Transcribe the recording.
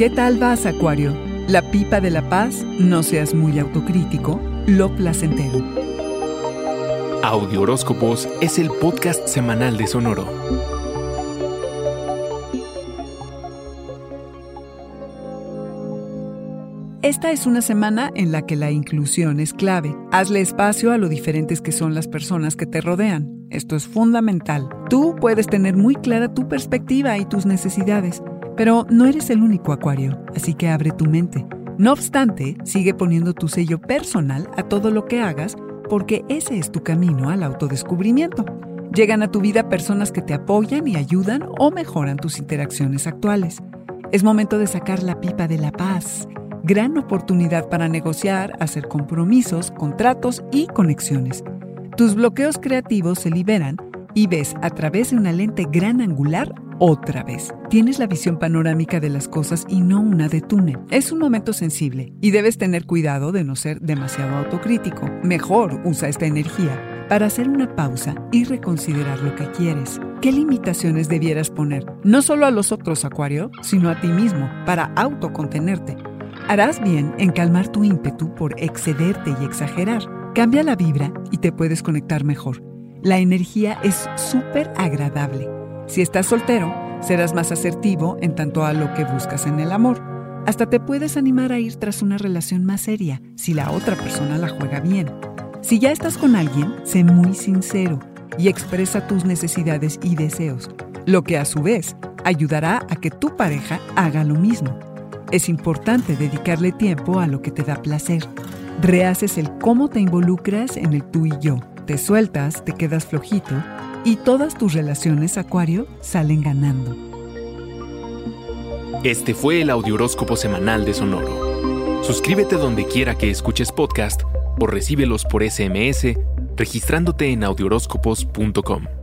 ¿Qué tal vas, Acuario? La pipa de la paz, no seas muy autocrítico, lo placentero. Audio Horóscopos es el podcast semanal de Sonoro. Esta es una semana en la que la inclusión es clave. Hazle espacio a lo diferentes que son las personas que te rodean. Esto es fundamental. Tú puedes tener muy clara tu perspectiva y tus necesidades pero no eres el único acuario, así que abre tu mente. No obstante, sigue poniendo tu sello personal a todo lo que hagas porque ese es tu camino al autodescubrimiento. Llegan a tu vida personas que te apoyan y ayudan o mejoran tus interacciones actuales. Es momento de sacar la pipa de la paz. Gran oportunidad para negociar, hacer compromisos, contratos y conexiones. Tus bloqueos creativos se liberan y ves a través de una lente gran angular otra vez. Tienes la visión panorámica de las cosas y no una de túnel. Es un momento sensible y debes tener cuidado de no ser demasiado autocrítico. Mejor usa esta energía para hacer una pausa y reconsiderar lo que quieres. ¿Qué limitaciones debieras poner? No solo a los otros, Acuario, sino a ti mismo, para autocontenerte. Harás bien en calmar tu ímpetu por excederte y exagerar. Cambia la vibra y te puedes conectar mejor. La energía es súper agradable si estás soltero, serás más asertivo en tanto a lo que buscas en el amor. Hasta te puedes animar a ir tras una relación más seria si la otra persona la juega bien. Si ya estás con alguien, sé muy sincero y expresa tus necesidades y deseos, lo que a su vez ayudará a que tu pareja haga lo mismo. Es importante dedicarle tiempo a lo que te da placer. Rehaces el cómo te involucras en el tú y yo. Te sueltas, te quedas flojito y todas tus relaciones, Acuario, salen ganando. Este fue el Audioróscopo Semanal de Sonoro. Suscríbete donde quiera que escuches podcast o recíbelos por SMS registrándote en audioróscopos.com.